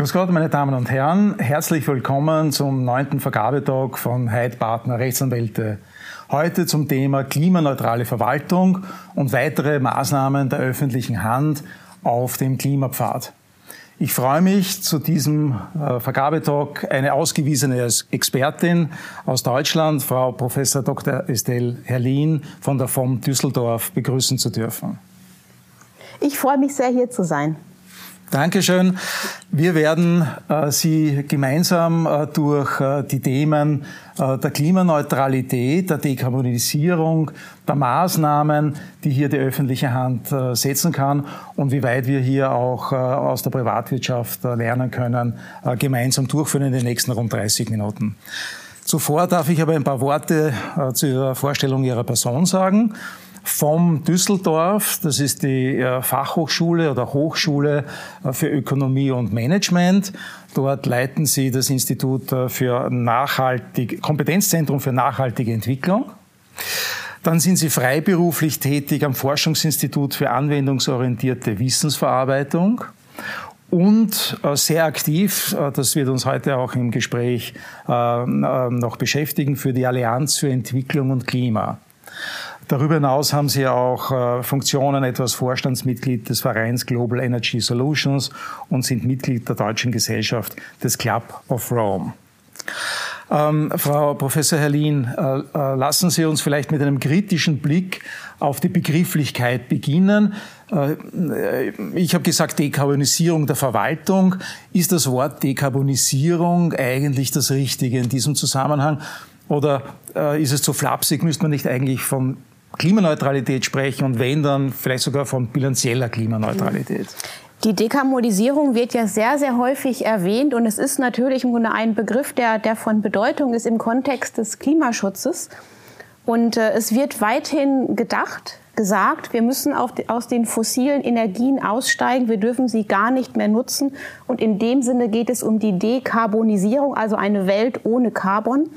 Grüß Gott, meine Damen und Herren. Herzlich willkommen zum neunten Vergabetalk von Heid Partner Rechtsanwälte. Heute zum Thema klimaneutrale Verwaltung und weitere Maßnahmen der öffentlichen Hand auf dem Klimapfad. Ich freue mich, zu diesem äh, Vergabetalk eine ausgewiesene Expertin aus Deutschland, Frau Professor Dr. Estelle Herlin von der FOM Düsseldorf, begrüßen zu dürfen. Ich freue mich sehr, hier zu sein. Dankeschön. Wir werden äh, Sie gemeinsam äh, durch äh, die Themen äh, der Klimaneutralität, der Dekarbonisierung, der Maßnahmen, die hier die öffentliche Hand äh, setzen kann und wie weit wir hier auch äh, aus der Privatwirtschaft lernen können, gemeinsam durchführen in den nächsten rund 30 Minuten. Zuvor darf ich aber ein paar Worte zur Vorstellung Ihrer Person sagen vom Düsseldorf. Das ist die äh, Fachhochschule oder Hochschule äh, für Ökonomie und Management. Dort leiten Sie das Institut äh, für nachhaltig, Kompetenzzentrum für nachhaltige Entwicklung. Dann sind Sie freiberuflich tätig am Forschungsinstitut für anwendungsorientierte Wissensverarbeitung und sehr aktiv, das wird uns heute auch im Gespräch noch beschäftigen, für die Allianz für Entwicklung und Klima. Darüber hinaus haben Sie auch äh, Funktionen, etwas Vorstandsmitglied des Vereins Global Energy Solutions und sind Mitglied der Deutschen Gesellschaft des Club of Rome. Ähm, Frau Professor Herlin, äh, äh, lassen Sie uns vielleicht mit einem kritischen Blick auf die Begrifflichkeit beginnen. Äh, ich habe gesagt Dekarbonisierung der Verwaltung. Ist das Wort Dekarbonisierung eigentlich das Richtige in diesem Zusammenhang? Oder äh, ist es zu flapsig? Müsste man nicht eigentlich von Klimaneutralität sprechen und wenn dann vielleicht sogar von bilanzieller Klimaneutralität. Die Dekarbonisierung wird ja sehr, sehr häufig erwähnt und es ist natürlich im Grunde ein Begriff, der, der von Bedeutung ist im Kontext des Klimaschutzes. Und äh, es wird weithin gedacht, gesagt, wir müssen auf, aus den fossilen Energien aussteigen, wir dürfen sie gar nicht mehr nutzen. Und in dem Sinne geht es um die Dekarbonisierung, also eine Welt ohne Carbon.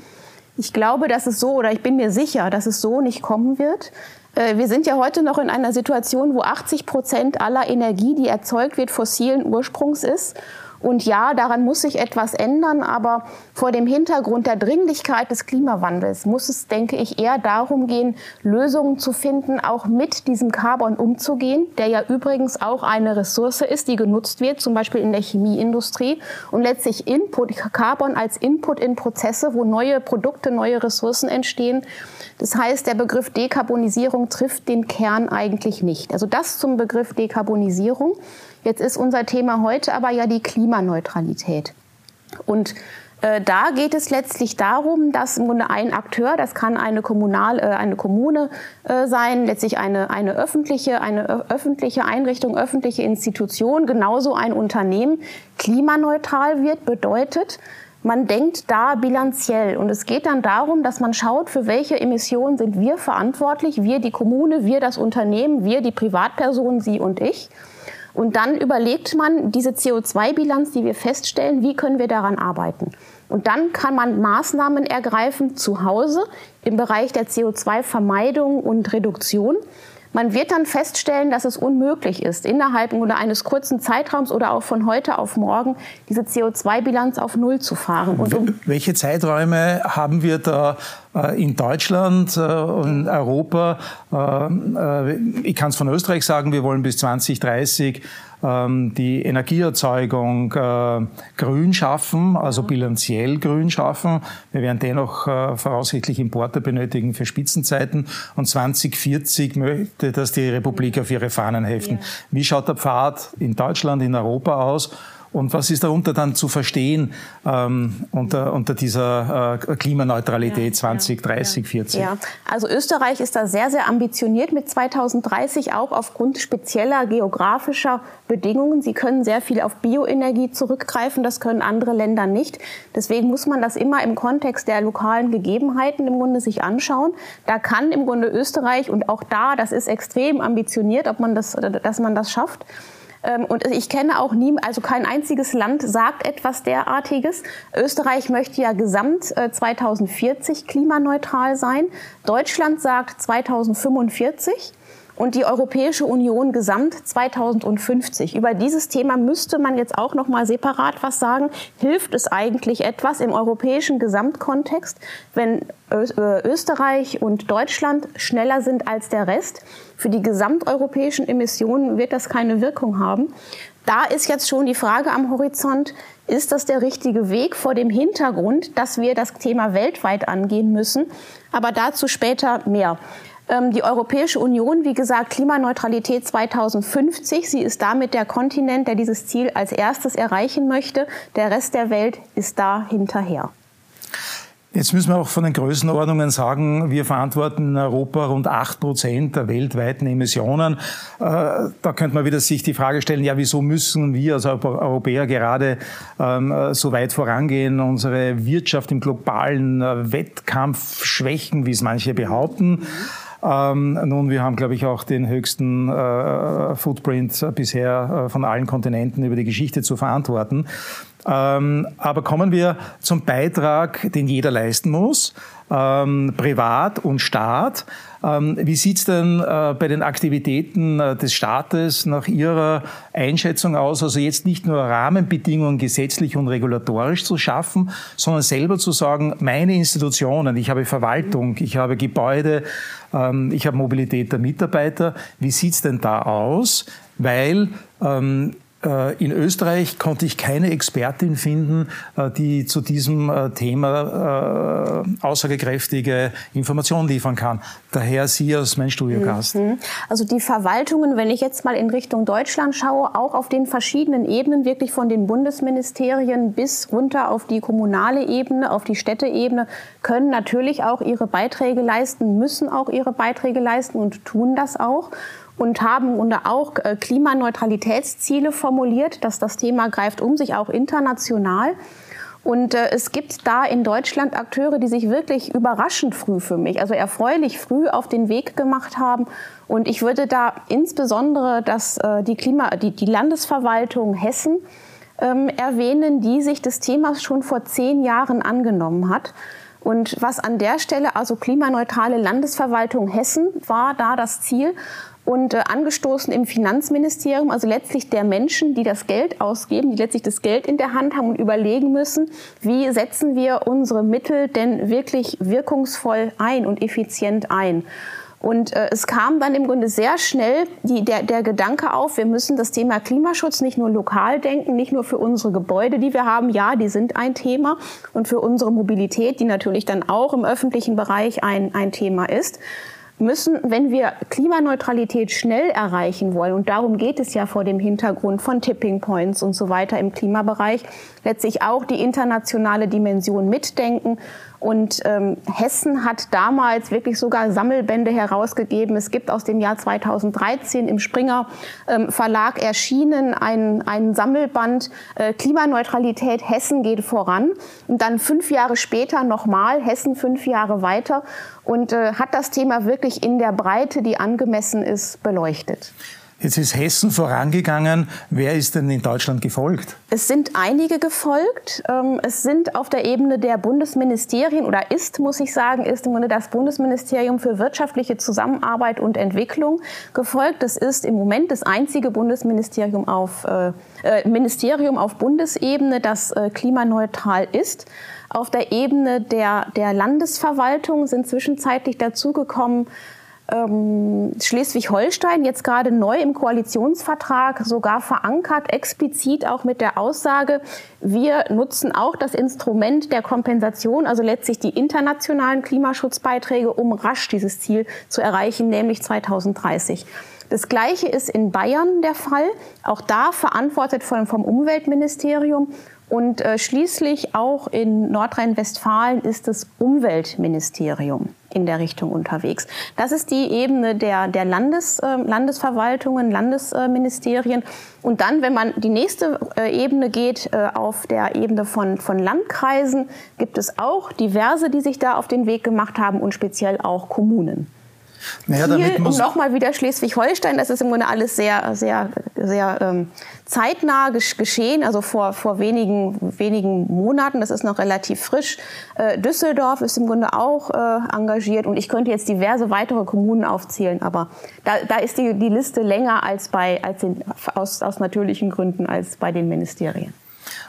Ich glaube, dass es so, oder ich bin mir sicher, dass es so nicht kommen wird. Äh, wir sind ja heute noch in einer Situation, wo 80 Prozent aller Energie, die erzeugt wird, fossilen Ursprungs ist. Und ja, daran muss sich etwas ändern, aber vor dem Hintergrund der Dringlichkeit des Klimawandels muss es, denke ich, eher darum gehen, Lösungen zu finden, auch mit diesem Carbon umzugehen, der ja übrigens auch eine Ressource ist, die genutzt wird, zum Beispiel in der Chemieindustrie und letztlich Input, Carbon als Input in Prozesse, wo neue Produkte, neue Ressourcen entstehen. Das heißt, der Begriff Dekarbonisierung trifft den Kern eigentlich nicht. Also das zum Begriff Dekarbonisierung. Jetzt ist unser Thema heute aber ja die Klimaneutralität. Und äh, da geht es letztlich darum, dass im Grunde ein Akteur, das kann eine, Kommunal, äh, eine Kommune äh, sein, letztlich eine, eine, öffentliche, eine öffentliche Einrichtung, öffentliche Institution, genauso ein Unternehmen, klimaneutral wird, bedeutet, man denkt da bilanziell und es geht dann darum, dass man schaut, für welche Emissionen sind wir verantwortlich, wir die Kommune, wir das Unternehmen, wir die Privatperson, Sie und ich. Und dann überlegt man diese CO2-Bilanz, die wir feststellen, wie können wir daran arbeiten. Und dann kann man Maßnahmen ergreifen zu Hause im Bereich der CO2-Vermeidung und Reduktion. Man wird dann feststellen, dass es unmöglich ist, innerhalb eines kurzen Zeitraums oder auch von heute auf morgen diese CO2-Bilanz auf Null zu fahren. Um Welche Zeiträume haben wir da in Deutschland und äh, Europa? Äh, ich kann es von Österreich sagen, wir wollen bis 2030 ähm, die Energieerzeugung äh, grün schaffen, also bilanziell grün schaffen. Wir werden dennoch äh, voraussichtlich Importe benötigen für Spitzenzeiten. Und 2040 möchte das die Republik auf ihre Fahnen heften. Wie schaut der Pfad in Deutschland, in Europa aus? Und was ist darunter dann zu verstehen ähm, unter, unter dieser äh, Klimaneutralität ja, 2030, ja, 40? Ja, also Österreich ist da sehr, sehr ambitioniert mit 2030, auch aufgrund spezieller geografischer Bedingungen. Sie können sehr viel auf Bioenergie zurückgreifen, das können andere Länder nicht. Deswegen muss man das immer im Kontext der lokalen Gegebenheiten im Grunde sich anschauen. Da kann im Grunde Österreich und auch da, das ist extrem ambitioniert, ob man das, dass man das schafft. Ähm, und ich kenne auch nie, also kein einziges Land sagt etwas derartiges. Österreich möchte ja gesamt 2040 äh, klimaneutral sein. Deutschland sagt 2045. und die Europäische Union gesamt 2050. Über dieses Thema müsste man jetzt auch noch mal separat was sagen. Hilft es eigentlich etwas im europäischen Gesamtkontext, wenn äh, Österreich und Deutschland schneller sind als der Rest? Für die gesamteuropäischen Emissionen wird das keine Wirkung haben. Da ist jetzt schon die Frage am Horizont, ist das der richtige Weg vor dem Hintergrund, dass wir das Thema weltweit angehen müssen? Aber dazu später mehr. Ähm, die Europäische Union, wie gesagt, Klimaneutralität 2050. Sie ist damit der Kontinent, der dieses Ziel als erstes erreichen möchte. Der Rest der Welt ist da hinterher. Jetzt müssen wir auch von den Größenordnungen sagen, wir verantworten in Europa rund acht Prozent der weltweiten Emissionen. Äh, da könnte man wieder sich die Frage stellen, ja, wieso müssen wir als Europäer gerade ähm, so weit vorangehen, unsere Wirtschaft im globalen äh, Wettkampf schwächen, wie es manche behaupten? Ähm, nun, wir haben, glaube ich, auch den höchsten äh, Footprint bisher äh, von allen Kontinenten über die Geschichte zu verantworten. Ähm, aber kommen wir zum Beitrag, den jeder leisten muss, ähm, Privat und Staat. Ähm, wie sieht's denn äh, bei den Aktivitäten äh, des Staates nach Ihrer Einschätzung aus? Also jetzt nicht nur Rahmenbedingungen gesetzlich und regulatorisch zu schaffen, sondern selber zu sagen, meine Institutionen, ich habe Verwaltung, ich habe Gebäude, ähm, ich habe Mobilität der Mitarbeiter. Wie sieht's denn da aus? Weil ähm, äh, in Österreich konnte ich keine Expertin finden, äh, die zu diesem äh, Thema aussagekräftige Informationen liefern kann. Daher Sie als mein Studiogast. Mhm. Also die Verwaltungen, wenn ich jetzt mal in Richtung Deutschland schaue, auch auf den verschiedenen Ebenen, wirklich von den Bundesministerien bis runter auf die kommunale Ebene, auf die Städteebene, können natürlich auch ihre Beiträge leisten, müssen auch ihre Beiträge leisten und tun das auch und haben auch äh, Klimaneutralitätsziele formuliert, dass das Thema greift um sich auch international. Und äh, es gibt da in Deutschland Akteure, die sich wirklich überraschend früh für mich, also erfreulich früh auf den Weg gemacht haben. Und ich würde da insbesondere das, äh, die, Klima, die, die Landesverwaltung Hessen ähm, erwähnen, die sich des Themas schon vor zehn Jahren angenommen hat. Und was an der Stelle, also klimaneutrale Landesverwaltung Hessen, war da das Ziel und äh, angestoßen im Finanzministerium, also letztlich der Menschen, die das Geld ausgeben, die letztlich das Geld in der Hand haben und überlegen müssen, wie setzen wir unsere Mittel denn wirklich wirkungsvoll ein und effizient ein. Und äh, es kam dann im Grunde sehr schnell die, der, der Gedanke auf, wir müssen das Thema Klimaschutz nicht nur lokal denken, nicht nur für unsere Gebäude, die wir haben, ja, die sind ein Thema, und für unsere Mobilität, die natürlich dann auch im öffentlichen Bereich ein, ein Thema ist, müssen, wenn wir Klimaneutralität schnell erreichen wollen, und darum geht es ja vor dem Hintergrund von Tipping Points und so weiter im Klimabereich, letztlich auch die internationale Dimension mitdenken und ähm, Hessen hat damals wirklich sogar Sammelbände herausgegeben. Es gibt aus dem Jahr 2013 im Springer ähm, Verlag erschienen ein, ein Sammelband äh, Klimaneutralität Hessen geht voran. Und dann fünf Jahre später nochmal Hessen fünf Jahre weiter und äh, hat das Thema wirklich in der Breite, die angemessen ist, beleuchtet. Jetzt ist Hessen vorangegangen. Wer ist denn in Deutschland gefolgt? Es sind einige gefolgt. Ähm, es sind auf der Ebene der Bundesministerien oder ist, muss ich sagen, ist im Grunde das Bundesministerium für wirtschaftliche Zusammenarbeit und Entwicklung gefolgt. Das ist im Moment das einzige Bundesministerium auf, äh, äh Ministerium auf Bundesebene, das äh, klimaneutral ist. Auf der Ebene der, der Landesverwaltung sind zwischenzeitlich dazugekommen ähm, Schleswig-Holstein jetzt gerade neu im Koalitionsvertrag sogar verankert, explizit auch mit der Aussage, wir nutzen auch das Instrument der Kompensation, also letztlich die internationalen Klimaschutzbeiträge, um rasch dieses Ziel zu erreichen, nämlich 2030. Das Gleiche ist in Bayern der Fall. Auch da verantwortet vom Umweltministerium. Und äh, schließlich auch in Nordrhein-Westfalen ist das Umweltministerium in der Richtung unterwegs. Das ist die Ebene der, der Landes, äh, Landesverwaltungen, Landesministerien. Und dann, wenn man die nächste äh, Ebene geht, äh, auf der Ebene von, von Landkreisen, gibt es auch diverse, die sich da auf den Weg gemacht haben und speziell auch Kommunen. Naja, Kiel und nochmal wieder Schleswig-Holstein. Das ist im Grunde alles sehr, sehr, sehr ähm, zeitnah geschehen, also vor, vor wenigen, wenigen Monaten. Das ist noch relativ frisch. Äh, Düsseldorf ist im Grunde auch äh, engagiert und ich könnte jetzt diverse weitere Kommunen aufzählen, aber da, da ist die, die Liste länger als bei, als den, aus, aus natürlichen Gründen als bei den Ministerien.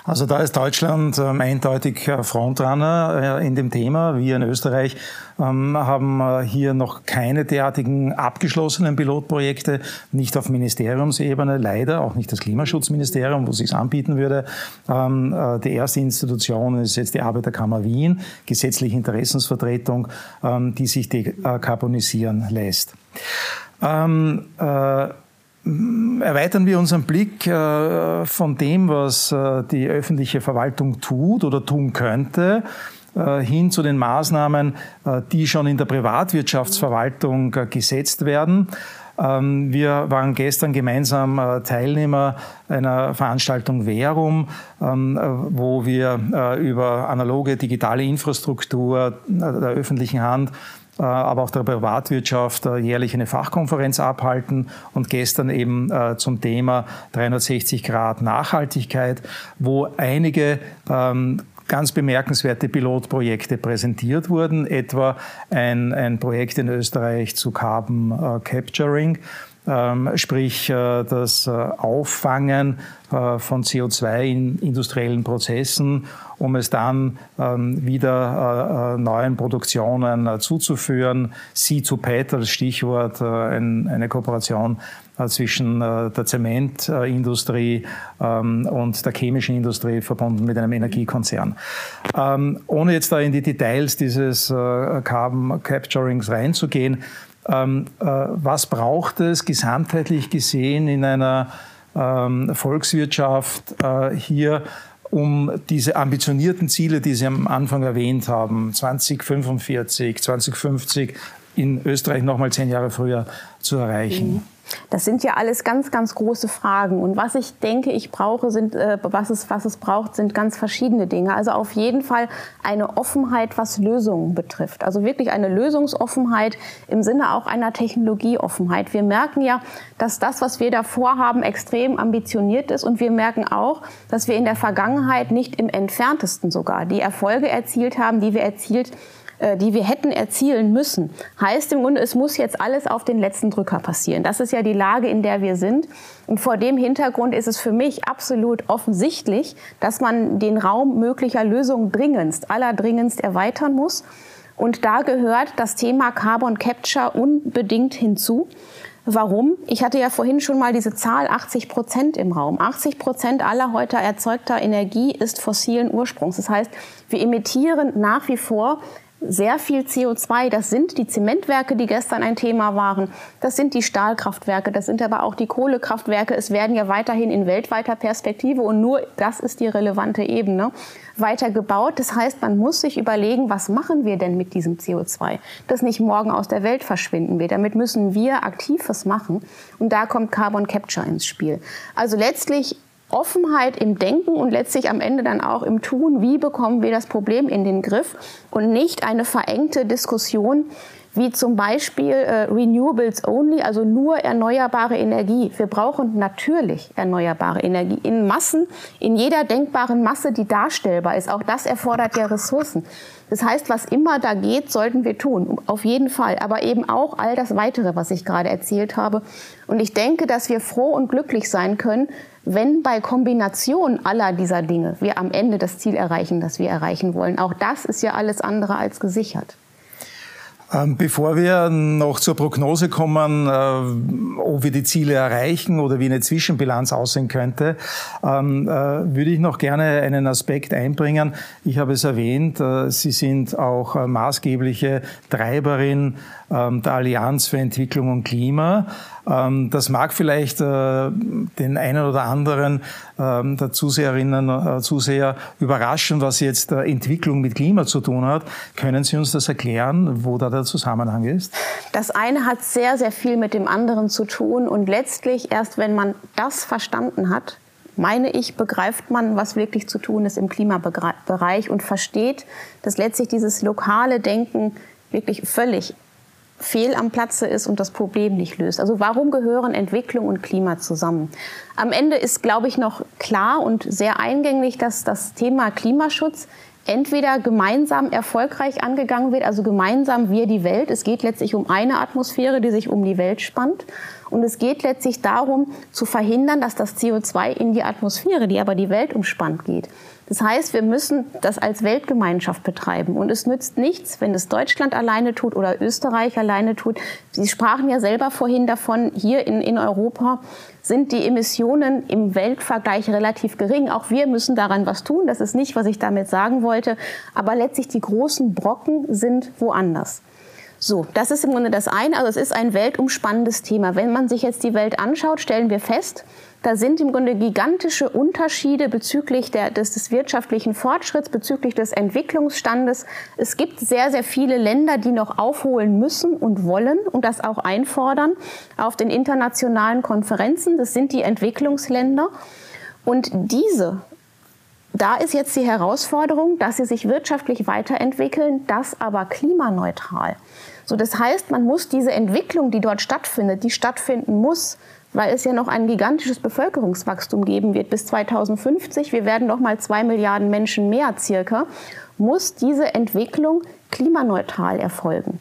Also da ist Deutschland ähm, eindeutig äh, Frontrunner äh, in dem Thema. Wir in Österreich ähm, haben äh, hier noch keine derartigen abgeschlossenen Pilotprojekte, nicht auf Ministeriumsebene, leider auch nicht das Klimaschutzministerium, wo es sich anbieten würde. Ähm, äh, die erste Institution ist jetzt die Arbeiterkammer Wien, gesetzliche Interessensvertretung, ähm, die sich dekarbonisieren lässt. Ähm, äh, erweitern wir unseren Blick äh, von dem, was äh, die öffentliche Verwaltung tut oder tun könnte, äh, hin zu den Maßnahmen, die schon in der Privatwirtschaftsverwaltung gesetzt werden. Ähm, wir waren gestern gemeinsam Teilnehmer einer Veranstaltung Verum, ähm, wo wir über analoge digitale Infrastruktur der öffentlichen Hand aber auch der Privatwirtschaft äh, jährlich eine Fachkonferenz abhalten und gestern eben äh, zum Thema 360 Grad Nachhaltigkeit, wo einige ähm, ganz bemerkenswerte Pilotprojekte präsentiert wurden, etwa ein, ein Projekt in Österreich zu Carbon Capturing sprich äh, das äh, Auffangen äh, von CO2 in industriellen Prozessen, um es dann ähm, wieder neuen Produktionen zuzuführen. C2PET als Stichwort, eine Kooperation zwischen der Zementindustrie ähm, und der chemischen Industrie verbunden mit einem Energiekonzern. Ohne jetzt da in die Details dieses Carbon Capturings reinzugehen, ähm, äh, was braucht es gesamtheitlich gesehen in einer ähm, Volkswirtschaft äh, hier, um diese ambitionierten Ziele, die Sie am Anfang erwähnt haben, 2045, 2050, in Österreich nochmal zehn Jahre früher zu erreichen? Mhm. Das sind ja alles ganz, ganz große Fragen. Und was ich denke, ich brauche, sind, äh, was, es, was es braucht, sind ganz verschiedene Dinge. Also auf jeden Fall eine Offenheit, was Lösungen betrifft. Also wirklich eine Lösungsoffenheit im Sinne auch einer Technologieoffenheit. Wir merken ja, dass das, was wir da vorhaben, extrem ambitioniert ist. Und wir merken auch, dass wir in der Vergangenheit nicht im entferntesten sogar die Erfolge erzielt haben, die wir erzielt haben die wir hätten erzielen müssen. Heißt im Grunde, es muss jetzt alles auf den letzten Drücker passieren. Das ist ja die Lage, in der wir sind. Und vor dem Hintergrund ist es für mich absolut offensichtlich, dass man den Raum möglicher Lösungen dringendst, allerdringendst erweitern muss. Und da gehört das Thema Carbon Capture unbedingt hinzu. Warum? Ich hatte ja vorhin schon mal diese Zahl 80 Prozent im Raum. 80 Prozent aller heute erzeugter Energie ist fossilen Ursprungs. Das heißt, wir emittieren nach wie vor sehr viel CO2. Das sind die Zementwerke, die gestern ein Thema waren. Das sind die Stahlkraftwerke. Das sind aber auch die Kohlekraftwerke. Es werden ja weiterhin in weltweiter Perspektive und nur das ist die relevante Ebene weiter gebaut. Das heißt, man muss sich überlegen, was machen wir denn mit diesem CO2, das nicht morgen aus der Welt verschwinden wird. Damit müssen wir aktiv was machen. Und da kommt Carbon Capture ins Spiel. Also letztlich Offenheit im Denken und letztlich am Ende dann auch im Tun, wie bekommen wir das Problem in den Griff? Und nicht eine verengte Diskussion, wie zum Beispiel äh, Renewables Only, also nur erneuerbare Energie. Wir brauchen natürlich erneuerbare Energie in Massen, in jeder denkbaren Masse, die darstellbar ist. Auch das erfordert ja Ressourcen. Das heißt, was immer da geht, sollten wir tun, auf jeden Fall. Aber eben auch all das Weitere, was ich gerade erzählt habe. Und ich denke, dass wir froh und glücklich sein können, wenn bei Kombination aller dieser Dinge wir am Ende das Ziel erreichen, das wir erreichen wollen. Auch das ist ja alles andere als gesichert. Ähm, bevor wir noch zur Prognose kommen, äh, ob wir die Ziele erreichen oder wie eine Zwischenbilanz aussehen könnte, ähm, äh, würde ich noch gerne einen Aspekt einbringen. Ich habe es erwähnt, äh, Sie sind auch maßgebliche Treiberin ähm, der Allianz für Entwicklung und Klima. Das mag vielleicht den einen oder anderen ähm, der Zuseherinnen äh, Zuseher überraschen, was jetzt Entwicklung mit Klima zu tun hat. Können Sie uns das erklären, wo da der Zusammenhang ist? Das eine hat sehr, sehr viel mit dem anderen zu tun und letztlich erst, wenn man das verstanden hat, meine ich, begreift man, was wirklich zu tun ist im Klimabereich und versteht, dass letztlich dieses lokale Denken wirklich völlig fehl am Platze ist und das Problem nicht löst. Also warum gehören Entwicklung und Klima zusammen? Am Ende ist, glaube ich, noch klar und sehr eingängig, dass das Thema Klimaschutz entweder gemeinsam erfolgreich angegangen wird, also gemeinsam wir die Welt. Es geht letztlich um eine Atmosphäre, die sich um die Welt spannt. Und es geht letztlich darum, zu verhindern, dass das CO2 in die Atmosphäre, die aber die Welt umspannt, geht. Das heißt, wir müssen das als Weltgemeinschaft betreiben. Und es nützt nichts, wenn es Deutschland alleine tut oder Österreich alleine tut. Sie sprachen ja selber vorhin davon, hier in, in Europa sind die Emissionen im Weltvergleich relativ gering. Auch wir müssen daran was tun. Das ist nicht, was ich damit sagen wollte. Aber letztlich die großen Brocken sind woanders. So, das ist im Grunde das eine. Also es ist ein weltumspannendes Thema. Wenn man sich jetzt die Welt anschaut, stellen wir fest, da sind im Grunde gigantische Unterschiede bezüglich der, des, des wirtschaftlichen Fortschritts, bezüglich des Entwicklungsstandes. Es gibt sehr, sehr viele Länder, die noch aufholen müssen und wollen und das auch einfordern auf den internationalen Konferenzen. Das sind die Entwicklungsländer. Und diese da ist jetzt die Herausforderung, dass sie sich wirtschaftlich weiterentwickeln, das aber klimaneutral. So, das heißt, man muss diese Entwicklung, die dort stattfindet, die stattfinden muss, weil es ja noch ein gigantisches Bevölkerungswachstum geben wird bis 2050. Wir werden noch mal zwei Milliarden Menschen mehr circa. Muss diese Entwicklung klimaneutral erfolgen?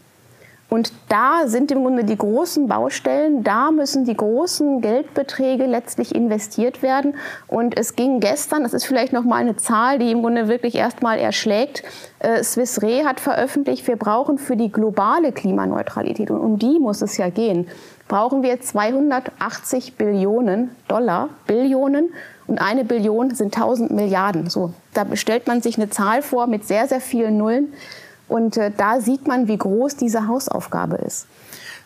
Und da sind im Grunde die großen Baustellen, da müssen die großen Geldbeträge letztlich investiert werden. Und es ging gestern, das ist vielleicht noch mal eine Zahl, die im Grunde wirklich erstmal erschlägt. Äh, Swiss Re hat veröffentlicht, wir brauchen für die globale Klimaneutralität, und um die muss es ja gehen, brauchen wir 280 Billionen Dollar, Billionen. Und eine Billion sind 1000 Milliarden. So, da stellt man sich eine Zahl vor mit sehr, sehr vielen Nullen. Und äh, da sieht man, wie groß diese Hausaufgabe ist.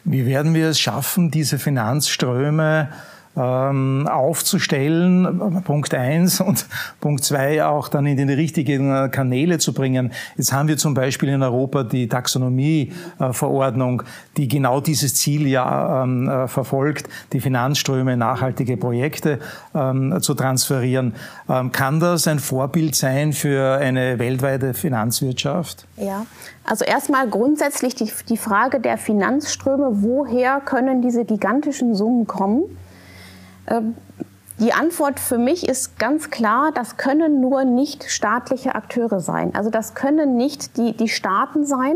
Wie werden wir es schaffen, diese Finanzströme aufzustellen, Punkt eins und Punkt zwei auch dann in die richtigen äh, Kanäle zu bringen. Jetzt haben wir zum Beispiel in Europa die Taxonomieverordnung, die genau dieses Ziel ja ähm, äh, verfolgt, die Finanzströme in nachhaltige Projekte ähm, zu transferieren. Ähm, kann das ein Vorbild sein für eine weltweite Finanzwirtschaft? Ja, also erstmal grundsätzlich die, die Frage der Finanzströme, woher können diese gigantischen Summen kommen? Ähm, die Antwort für mich ist ganz klar, das können nur nicht staatliche Akteure sein. Also das können nicht die, die Staaten sein.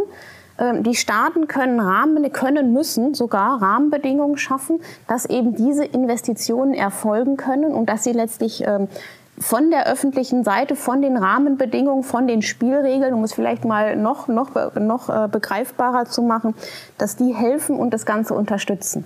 Ähm, die Staaten können Rahmen, können, müssen sogar Rahmenbedingungen schaffen, dass eben diese Investitionen erfolgen können und dass sie letztlich ähm, von der öffentlichen Seite, von den Rahmenbedingungen, von den Spielregeln, um es vielleicht mal noch, noch, noch äh, begreifbarer zu machen, dass die helfen und das Ganze unterstützen.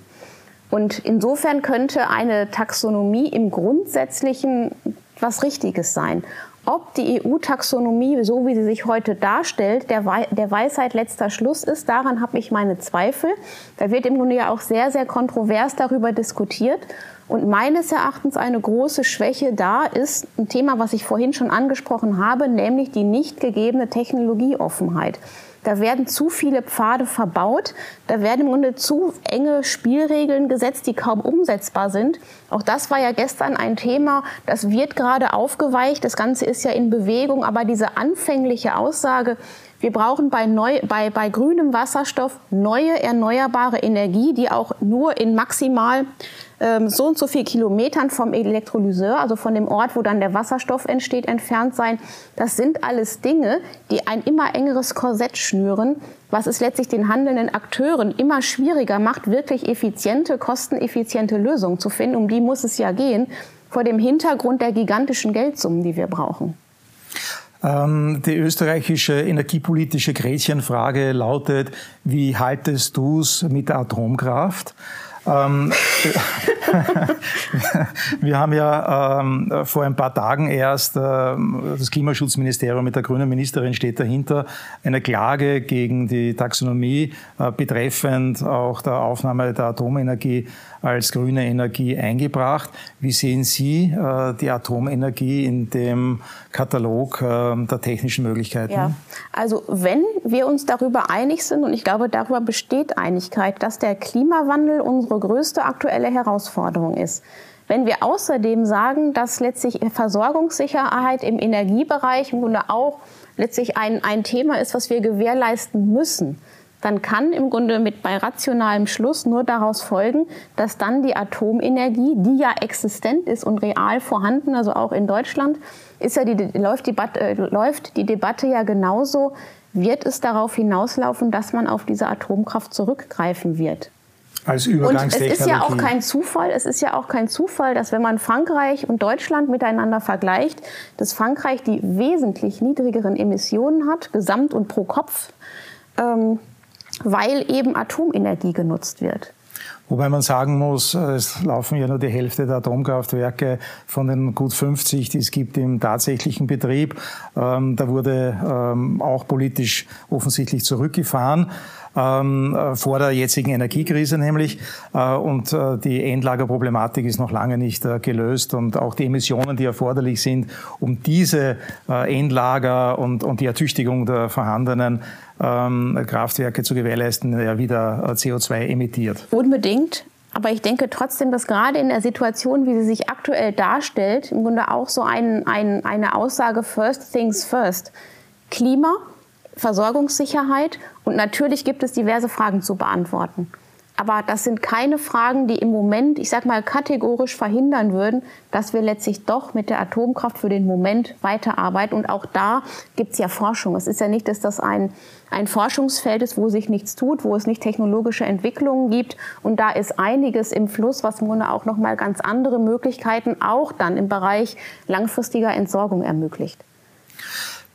Und insofern könnte eine Taxonomie im Grundsätzlichen was Richtiges sein. Ob die EU-Taxonomie, so wie sie sich heute darstellt, der, We der Weisheit letzter Schluss ist, daran habe ich meine Zweifel. Da wird im Grunde ja auch sehr, sehr kontrovers darüber diskutiert. Und meines Erachtens eine große Schwäche da ist ein Thema, was ich vorhin schon angesprochen habe, nämlich die nicht gegebene Technologieoffenheit. Da werden zu viele Pfade verbaut. Da werden im Grunde zu enge Spielregeln gesetzt, die kaum umsetzbar sind. Auch das war ja gestern ein Thema. Das wird gerade aufgeweicht. Das Ganze ist ja in Bewegung. Aber diese anfängliche Aussage, wir brauchen bei, neu, bei, bei grünem Wasserstoff neue erneuerbare Energie, die auch nur in maximal ähm, so und so viel Kilometern vom Elektrolyseur, also von dem Ort, wo dann der Wasserstoff entsteht, entfernt sein. Das sind alles Dinge, die ein immer engeres Korsett schnüren, was es letztlich den handelnden Akteuren immer schwieriger macht, wirklich effiziente, kosteneffiziente Lösungen zu finden. Um die muss es ja gehen, vor dem Hintergrund der gigantischen Geldsummen, die wir brauchen. Ähm, die österreichische energiepolitische Gretchenfrage lautet, wie haltest du es mit der Atomkraft? Ähm, wir haben ja ähm, vor ein paar Tagen erst, äh, das Klimaschutzministerium mit der grünen Ministerin steht dahinter, eine Klage gegen die Taxonomie äh, betreffend auch der Aufnahme der Atomenergie als grüne Energie eingebracht. Wie sehen Sie äh, die Atomenergie in dem Katalog äh, der technischen Möglichkeiten? Ja, also wenn wir uns darüber einig sind, und ich glaube, darüber besteht Einigkeit, dass der Klimawandel unsere größte aktuelle Herausforderung ist, wenn wir außerdem sagen, dass letztlich Versorgungssicherheit im Energiebereich im Grunde auch letztlich ein, ein Thema ist, was wir gewährleisten müssen, dann kann im Grunde mit bei rationalem Schluss nur daraus folgen, dass dann die Atomenergie, die ja existent ist und real vorhanden, also auch in Deutschland, ist ja die, läuft, die, äh, läuft die Debatte ja genauso, wird es darauf hinauslaufen, dass man auf diese Atomkraft zurückgreifen wird. Als Übergangstechnologie. Und es ist ja auch kein Zufall, es ist ja auch kein Zufall, dass wenn man Frankreich und Deutschland miteinander vergleicht, dass Frankreich die wesentlich niedrigeren Emissionen hat, gesamt und pro Kopf, ähm, weil eben Atomenergie genutzt wird. Wobei man sagen muss, es laufen ja nur die Hälfte der Atomkraftwerke von den gut 50, die es gibt im tatsächlichen Betrieb. Ähm, da wurde ähm, auch politisch offensichtlich zurückgefahren ähm, äh, vor der jetzigen Energiekrise nämlich. Äh, und äh, die Endlagerproblematik ist noch lange nicht äh, gelöst und auch die Emissionen, die erforderlich sind, um diese äh, Endlager und, und die Ertüchtigung der vorhandenen ähm, Kraftwerke zu gewährleisten, ja wieder äh, CO2 emittiert. Unbedingt. Aber ich denke trotzdem, dass gerade in der Situation, wie sie sich aktuell darstellt, im Grunde auch so ein, ein, eine Aussage First Things First. Klima Versorgungssicherheit und natürlich gibt es diverse Fragen zu beantworten. Aber das sind keine Fragen, die im Moment, ich sag mal, kategorisch verhindern würden, dass wir letztlich doch mit der Atomkraft für den Moment weiterarbeiten. Und auch da gibt es ja Forschung. Es ist ja nicht, dass das ein, ein Forschungsfeld ist, wo sich nichts tut, wo es nicht technologische Entwicklungen gibt. Und da ist einiges im Fluss, was Grunde auch nochmal ganz andere Möglichkeiten auch dann im Bereich langfristiger Entsorgung ermöglicht.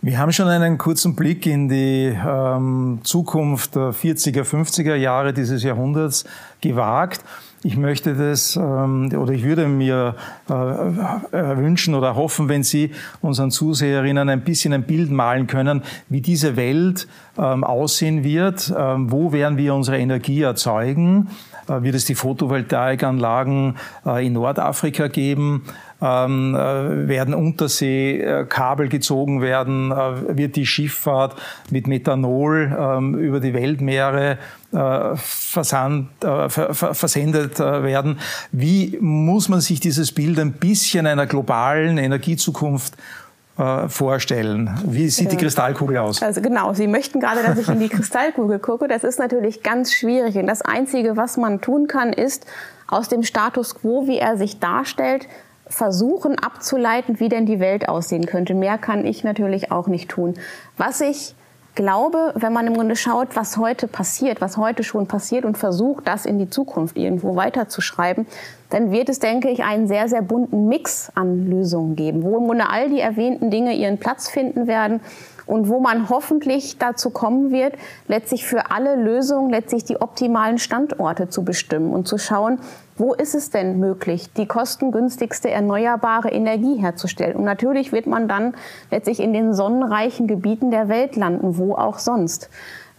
Wir haben schon einen kurzen Blick in die ähm, Zukunft der 40er, 50er Jahre dieses Jahrhunderts gewagt. Ich möchte das ähm, oder ich würde mir äh, äh, wünschen oder hoffen, wenn Sie unseren Zuseherinnen ein bisschen ein Bild malen können, wie diese Welt ähm, aussehen wird. Ähm, wo werden wir unsere Energie erzeugen? Äh, wird es die Photovoltaikanlagen äh, in Nordafrika geben? Ähm, äh, werden Unterseekabel gezogen werden, äh, wird die Schifffahrt mit Methanol ähm, über die Weltmeere äh, versand, äh, versendet äh, werden. Wie muss man sich dieses Bild ein bisschen einer globalen Energiezukunft äh, vorstellen? Wie sieht die Kristallkugel aus? Also genau, Sie möchten gerade, dass ich in die Kristallkugel gucke. Das ist natürlich ganz schwierig. Und das Einzige, was man tun kann, ist aus dem Status quo, wie er sich darstellt, versuchen abzuleiten, wie denn die Welt aussehen könnte. Mehr kann ich natürlich auch nicht tun. Was ich glaube, wenn man im Grunde schaut, was heute passiert, was heute schon passiert und versucht, das in die Zukunft irgendwo weiterzuschreiben, dann wird es, denke ich, einen sehr, sehr bunten Mix an Lösungen geben, wo im Grunde all die erwähnten Dinge ihren Platz finden werden und wo man hoffentlich dazu kommen wird, letztlich für alle Lösungen letztlich die optimalen Standorte zu bestimmen und zu schauen, wo ist es denn möglich, die kostengünstigste erneuerbare Energie herzustellen? Und natürlich wird man dann letztlich in den sonnenreichen Gebieten der Welt landen, wo auch sonst.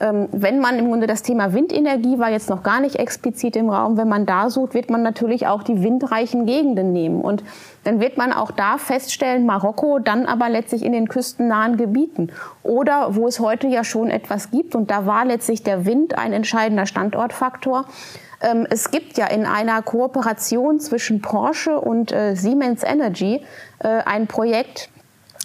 Ähm, wenn man im Grunde das Thema Windenergie war jetzt noch gar nicht explizit im Raum, wenn man da sucht, wird man natürlich auch die windreichen Gegenden nehmen. Und dann wird man auch da feststellen, Marokko, dann aber letztlich in den küstennahen Gebieten. Oder wo es heute ja schon etwas gibt, und da war letztlich der Wind ein entscheidender Standortfaktor, ähm, es gibt ja in einer Kooperation zwischen Porsche und äh, Siemens Energy äh, ein Projekt,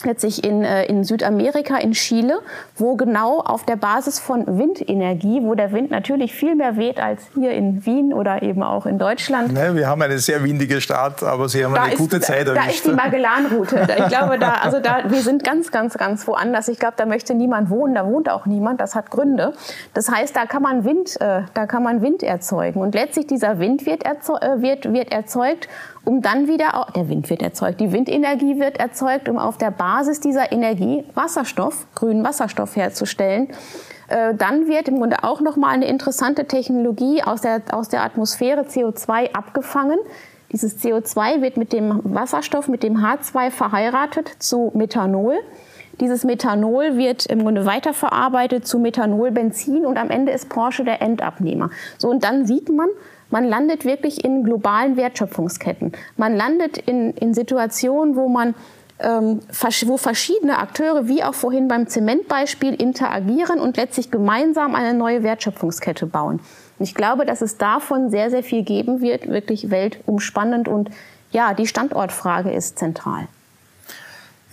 letztlich in, äh, in Südamerika, in Chile, wo genau auf der Basis von Windenergie, wo der Wind natürlich viel mehr weht als hier in Wien oder eben auch in Deutschland. Ne, wir haben eine sehr windige Stadt, aber Sie haben da eine ist, gute Zeit erwischt. Da ist die Magellanroute. Ich glaube, da, also da, wir sind ganz, ganz, ganz woanders. Ich glaube, da möchte niemand wohnen, da wohnt auch niemand. Das hat Gründe. Das heißt, da kann man Wind, äh, da kann man Wind erzeugen. Und letztlich dieser Wind wird, erzeug, äh, wird, wird erzeugt um dann wieder, der Wind wird erzeugt, die Windenergie wird erzeugt, um auf der Basis dieser Energie Wasserstoff, grünen Wasserstoff herzustellen. Äh, dann wird im Grunde auch nochmal eine interessante Technologie aus der, aus der Atmosphäre CO2 abgefangen. Dieses CO2 wird mit dem Wasserstoff, mit dem H2 verheiratet zu Methanol. Dieses Methanol wird im Grunde weiterverarbeitet zu Methanolbenzin und am Ende ist Porsche der Endabnehmer. So, und dann sieht man, man landet wirklich in globalen Wertschöpfungsketten. Man landet in, in Situationen, wo man ähm, wo verschiedene Akteure, wie auch vorhin beim Zementbeispiel, interagieren und letztlich gemeinsam eine neue Wertschöpfungskette bauen. Und ich glaube, dass es davon sehr, sehr viel geben wird, wirklich weltumspannend und ja, die Standortfrage ist zentral.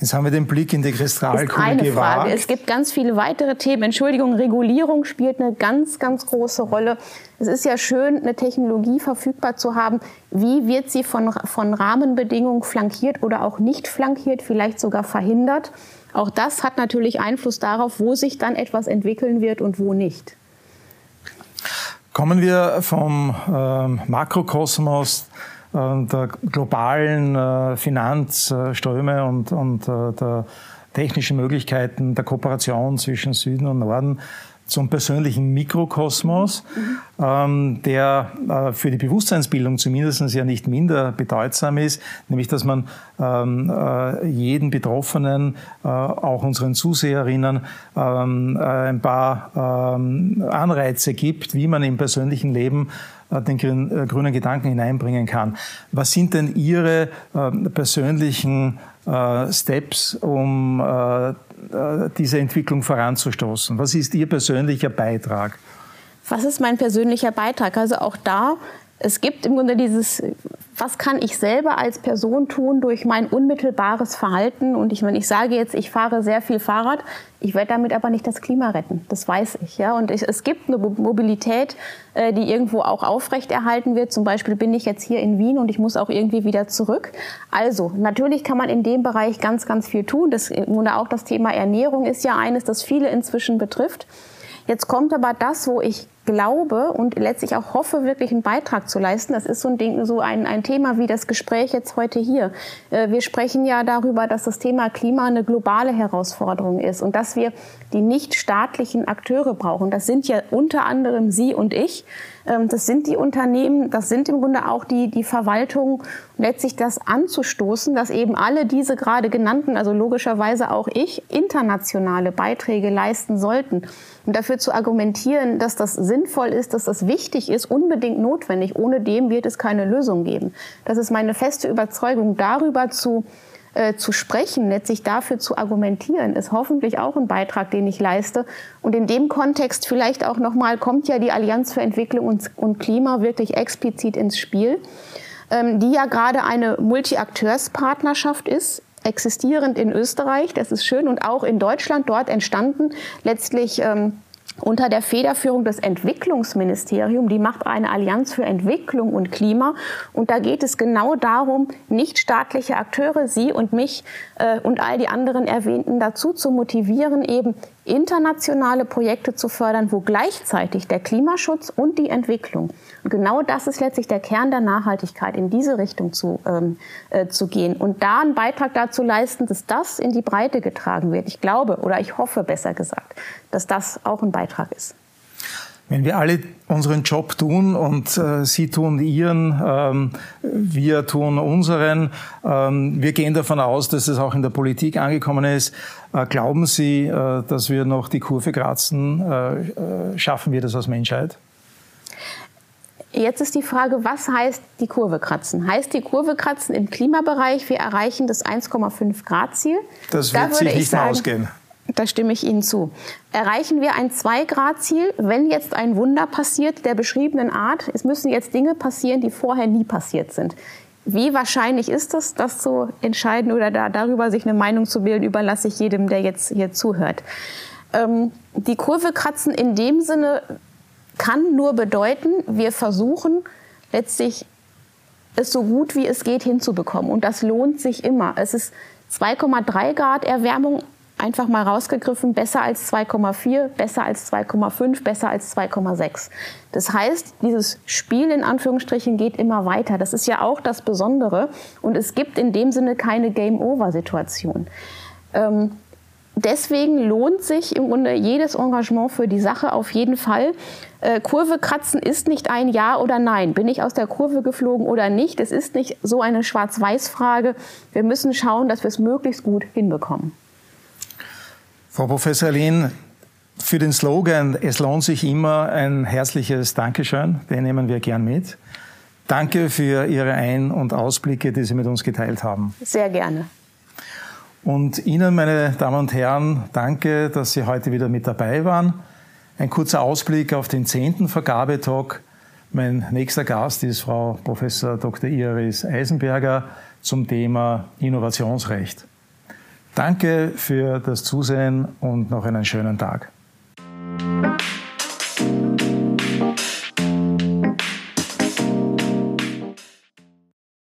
Jetzt haben wir den Blick in die Kristallkugel eine gewagt. Frage. Es gibt ganz viele weitere Themen. Entschuldigung, Regulierung spielt eine ganz, ganz große Rolle. Es ist ja schön, eine Technologie verfügbar zu haben. Wie wird sie von, von Rahmenbedingungen flankiert oder auch nicht flankiert, vielleicht sogar verhindert? Auch das hat natürlich Einfluss darauf, wo sich dann etwas entwickeln wird und wo nicht. Kommen wir vom äh, Makrokosmos der globalen äh, Finanzströme und, und äh, der technischen Möglichkeiten der Kooperation zwischen Süden und Norden zum persönlichen Mikrokosmos, ähm, der äh, für die Bewusstseinsbildung zumindest ja nicht minder bedeutsam ist, nämlich dass man ähm, äh, jeden Betroffenen, auch unseren Zuseherinnen, ähm, ein paar ähm, Anreize gibt, wie man im persönlichen Leben den äh, grünen Gedanken hineinbringen kann. Was sind denn Ihre ähm, persönlichen äh, Steps, um diese Entwicklung voranzustoßen? Was ist Ihr persönlicher Beitrag? Was ist mein persönlicher Beitrag? Also auch da es gibt im Grunde dieses, was kann ich selber als Person tun durch mein unmittelbares Verhalten? Und ich meine, ich sage jetzt, ich fahre sehr viel Fahrrad, ich werde damit aber nicht das Klima retten. Das weiß ich, ja. Und ich, es gibt eine Mobilität, äh, die irgendwo auch aufrechterhalten wird. Zum Beispiel bin ich jetzt hier in Wien und ich muss auch irgendwie wieder zurück. Also, natürlich kann man in dem Bereich ganz, ganz viel tun. Das, und auch das Thema Ernährung ist ja eines, das viele inzwischen betrifft. Jetzt kommt aber das, wo ich glaube und letztlich auch hoffe, wirklich einen Beitrag zu leisten. Das ist so ein Ding, so ein, ein Thema wie das Gespräch jetzt heute hier. Äh, wir sprechen ja darüber, dass das Thema Klima eine globale Herausforderung ist und dass wir die nicht staatlichen Akteure brauchen. Das sind ja unter anderem Sie und ich. Ähm, das sind die Unternehmen, das sind im Grunde auch die, die Verwaltung, letztlich das anzustoßen, dass eben alle diese gerade genannten, also logischerweise auch ich, internationale Beiträge leisten sollten. Und dafür zu argumentieren, dass das sinnvoll ist, dass das wichtig ist, unbedingt notwendig. Ohne dem wird es keine Lösung geben. Das ist meine feste Überzeugung, darüber zu äh, zu sprechen, letztlich dafür zu argumentieren, ist hoffentlich auch ein Beitrag, den ich leiste. Und in dem Kontext vielleicht auch nochmal kommt ja die Allianz für Entwicklung und, und Klima wirklich explizit ins Spiel, ähm, die ja gerade eine Multi-Akteurspartnerschaft ist existierend in Österreich, das ist schön, und auch in Deutschland dort entstanden, letztlich ähm, unter der Federführung des Entwicklungsministeriums. Die macht eine Allianz für Entwicklung und Klima. Und da geht es genau darum, nichtstaatliche Akteure, Sie und mich äh, und all die anderen Erwähnten dazu zu motivieren, eben internationale Projekte zu fördern, wo gleichzeitig der Klimaschutz und die Entwicklung, und genau das ist letztlich der Kern der Nachhaltigkeit, in diese Richtung zu, ähm, äh, zu gehen und da einen Beitrag dazu leisten, dass das in die Breite getragen wird. Ich glaube oder ich hoffe besser gesagt, dass das auch ein Beitrag ist. Wenn wir alle unseren Job tun und äh, Sie tun Ihren, ähm, wir tun unseren, ähm, wir gehen davon aus, dass es auch in der Politik angekommen ist. Äh, glauben Sie, äh, dass wir noch die Kurve kratzen? Äh, schaffen wir das als Menschheit? Jetzt ist die Frage, was heißt die Kurve kratzen? Heißt die Kurve kratzen im Klimabereich, wir erreichen das 1,5 Grad Ziel? Das wird da sich nicht sagen, ausgehen. Da stimme ich Ihnen zu. Erreichen wir ein 2-Grad-Ziel, wenn jetzt ein Wunder passiert der beschriebenen Art? Es müssen jetzt Dinge passieren, die vorher nie passiert sind. Wie wahrscheinlich ist es, das zu entscheiden oder da, darüber sich eine Meinung zu bilden, überlasse ich jedem, der jetzt hier zuhört. Ähm, die Kurve kratzen in dem Sinne kann nur bedeuten, wir versuchen letztlich es so gut wie es geht hinzubekommen. Und das lohnt sich immer. Es ist 2,3 Grad Erwärmung einfach mal rausgegriffen, besser als 2,4, besser als 2,5, besser als 2,6. Das heißt, dieses Spiel in Anführungsstrichen geht immer weiter. Das ist ja auch das Besondere. Und es gibt in dem Sinne keine Game-Over-Situation. Ähm, deswegen lohnt sich im Grunde jedes Engagement für die Sache auf jeden Fall. Äh, Kurve kratzen ist nicht ein Ja oder Nein. Bin ich aus der Kurve geflogen oder nicht? Es ist nicht so eine Schwarz-Weiß-Frage. Wir müssen schauen, dass wir es möglichst gut hinbekommen. Frau Professor Lehn, für den Slogan Es lohnt sich immer ein herzliches Dankeschön, den nehmen wir gern mit. Danke für Ihre Ein- und Ausblicke, die Sie mit uns geteilt haben. Sehr gerne. Und Ihnen, meine Damen und Herren, danke, dass Sie heute wieder mit dabei waren. Ein kurzer Ausblick auf den zehnten Vergabetalk. Mein nächster Gast ist Frau Professor Dr. Iris Eisenberger zum Thema Innovationsrecht. Danke für das Zusehen und noch einen schönen Tag.